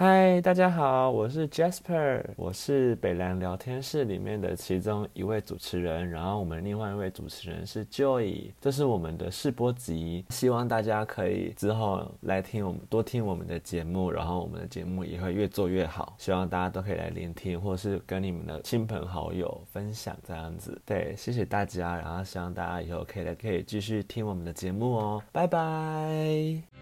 嗨大家好我是 jasper 我是北蓝聊天室里面的其中一位主持人然后我们另外一位主持人是 joy 这是我们的试播集希望大家可以之后来听我们多听我们的节目然后我们的节目也会越做越好希望大家都可以来聆听或是跟你们的亲朋好友分享这样子。对谢谢大家然后希望大家以后可以来可以继续听我们的节目哦。拜拜。